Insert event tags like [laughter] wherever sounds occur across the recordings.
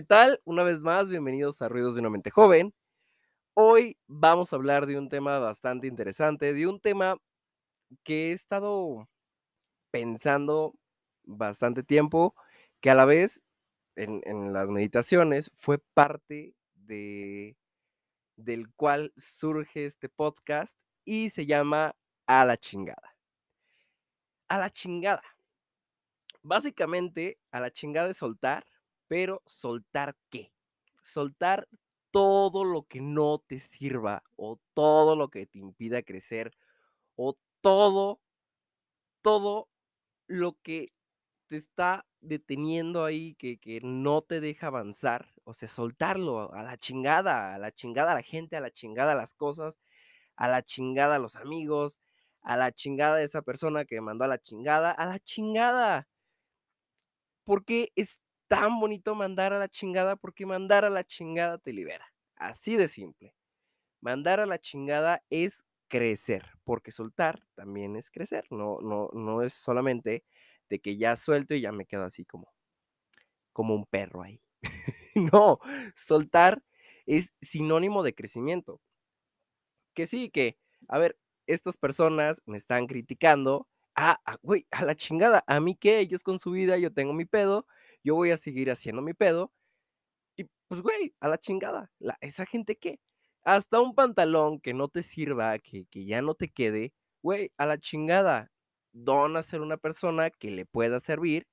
tal? Una vez más, bienvenidos a Ruidos de una mente joven. Hoy vamos a hablar de un tema bastante interesante, de un tema que he estado pensando bastante tiempo, que a la vez en, las meditaciones fue parte de del cual surge este podcast y se llama A la chingada. A la chingada. Básicamente, a la chingada de soltar, pero soltar qué? Soltar todo lo que no te sirva o todo lo que te impida crecer o todo, todo lo que te está deteniendo ahí, que, que no te deja avanzar. O sea, soltarlo a la chingada, a la chingada a la gente, a la chingada a las cosas, a la chingada a los amigos, a la chingada de esa persona que mandó a la chingada, a la chingada. Porque es tan bonito mandar a la chingada? Porque mandar a la chingada te libera. Así de simple. Mandar a la chingada es crecer, porque soltar también es crecer. No, no, no es solamente de que ya suelto y ya me quedo así como, como un perro ahí. [laughs] no, soltar es sinónimo de crecimiento. Que sí, que, a ver, estas personas me están criticando. Ah, ah, güey, a la chingada. ¿A mí qué? Ellos con su vida, yo tengo mi pedo, yo voy a seguir haciendo mi pedo. Y pues, güey, a la chingada. La, ¿Esa gente qué? Hasta un pantalón que no te sirva, que, que ya no te quede, güey, a la chingada. Dona a ser una persona que le pueda servir.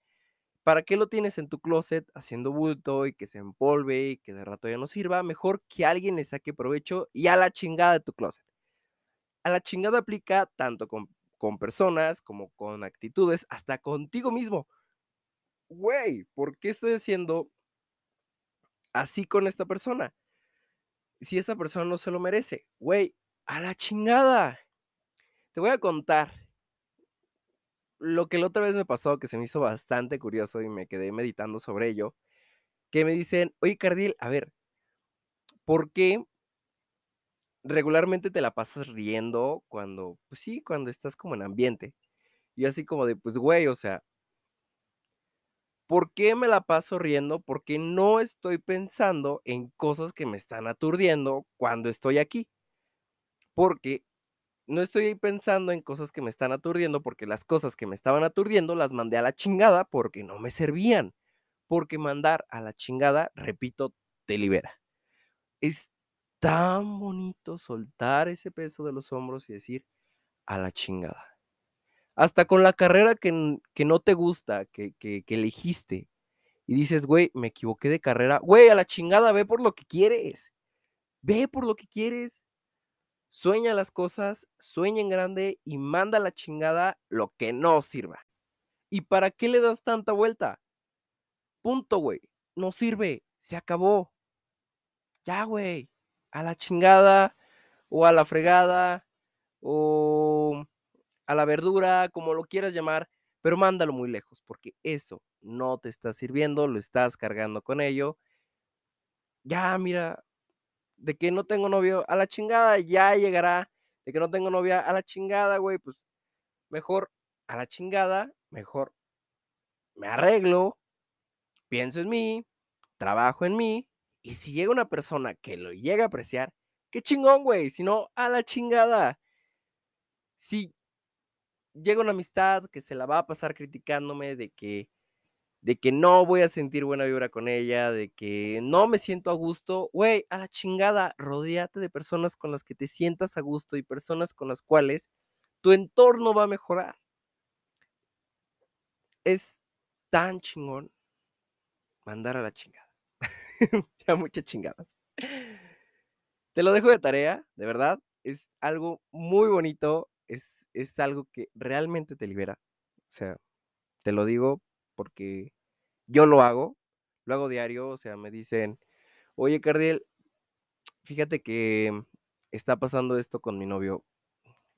¿Para qué lo tienes en tu closet haciendo bulto y que se empolve y que de rato ya no sirva? Mejor que alguien le saque provecho y a la chingada de tu closet. A la chingada aplica tanto con, con personas como con actitudes, hasta contigo mismo. Güey, ¿por qué estoy haciendo así con esta persona? Si esta persona no se lo merece, güey, a la chingada. Te voy a contar lo que la otra vez me pasó, que se me hizo bastante curioso y me quedé meditando sobre ello, que me dicen, oye, Cardiel, a ver, ¿por qué regularmente te la pasas riendo cuando, pues sí, cuando estás como en ambiente? Y así como de, pues, güey, o sea, ¿por qué me la paso riendo? Porque no estoy pensando en cosas que me están aturdiendo cuando estoy aquí. Porque no estoy pensando en cosas que me están aturdiendo porque las cosas que me estaban aturdiendo las mandé a la chingada porque no me servían. Porque mandar a la chingada, repito, te libera. Es tan bonito soltar ese peso de los hombros y decir a la chingada. Hasta con la carrera que, que no te gusta, que, que, que elegiste, y dices, güey, me equivoqué de carrera, güey, a la chingada, ve por lo que quieres. Ve por lo que quieres. Sueña las cosas, sueña en grande y manda a la chingada lo que no sirva. ¿Y para qué le das tanta vuelta? Punto, güey. No sirve. Se acabó. Ya, güey. A la chingada o a la fregada o a la verdura, como lo quieras llamar, pero mándalo muy lejos porque eso no te está sirviendo, lo estás cargando con ello. Ya, mira, de que no tengo novio, a la chingada, ya llegará. De que no tengo novia, a la chingada, güey, pues mejor a la chingada, mejor me arreglo, pienso en mí, trabajo en mí, y si llega una persona que lo llega a apreciar, qué chingón, güey, si no, a la chingada. Si llega una amistad que se la va a pasar criticándome de que de que no voy a sentir buena vibra con ella, de que no me siento a gusto, güey, a la chingada, rodeate de personas con las que te sientas a gusto y personas con las cuales tu entorno va a mejorar. Es tan chingón mandar a la chingada. [laughs] ya muchas chingadas. Te lo dejo de tarea, de verdad. Es algo muy bonito, es, es algo que realmente te libera. O sea, te lo digo porque yo lo hago, lo hago diario, o sea, me dicen, oye, Cardiel, fíjate que está pasando esto con mi novio.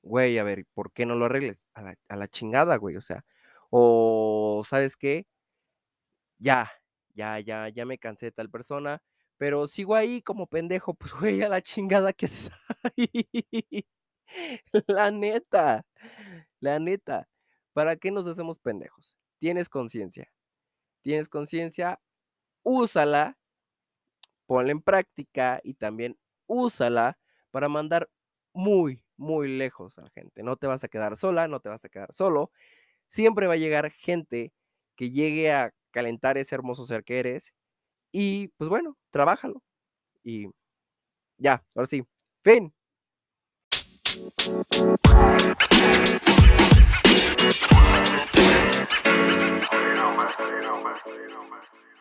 Güey, a ver, ¿por qué no lo arregles? A la, a la chingada, güey, o sea, o ¿sabes qué? Ya, ya, ya, ya me cansé de tal persona, pero sigo ahí como pendejo, pues, güey, a la chingada que [laughs] se ahí. [laughs] La neta, la neta, ¿para qué nos hacemos pendejos? Tienes conciencia. Tienes conciencia, úsala ponla en práctica y también úsala para mandar muy, muy lejos a la gente. No te vas a quedar sola, no te vas a quedar solo. Siempre va a llegar gente que llegue a calentar ese hermoso ser que eres. Y pues bueno, trabájalo. Y ya, ahora sí. Fin. You know, man. You. You.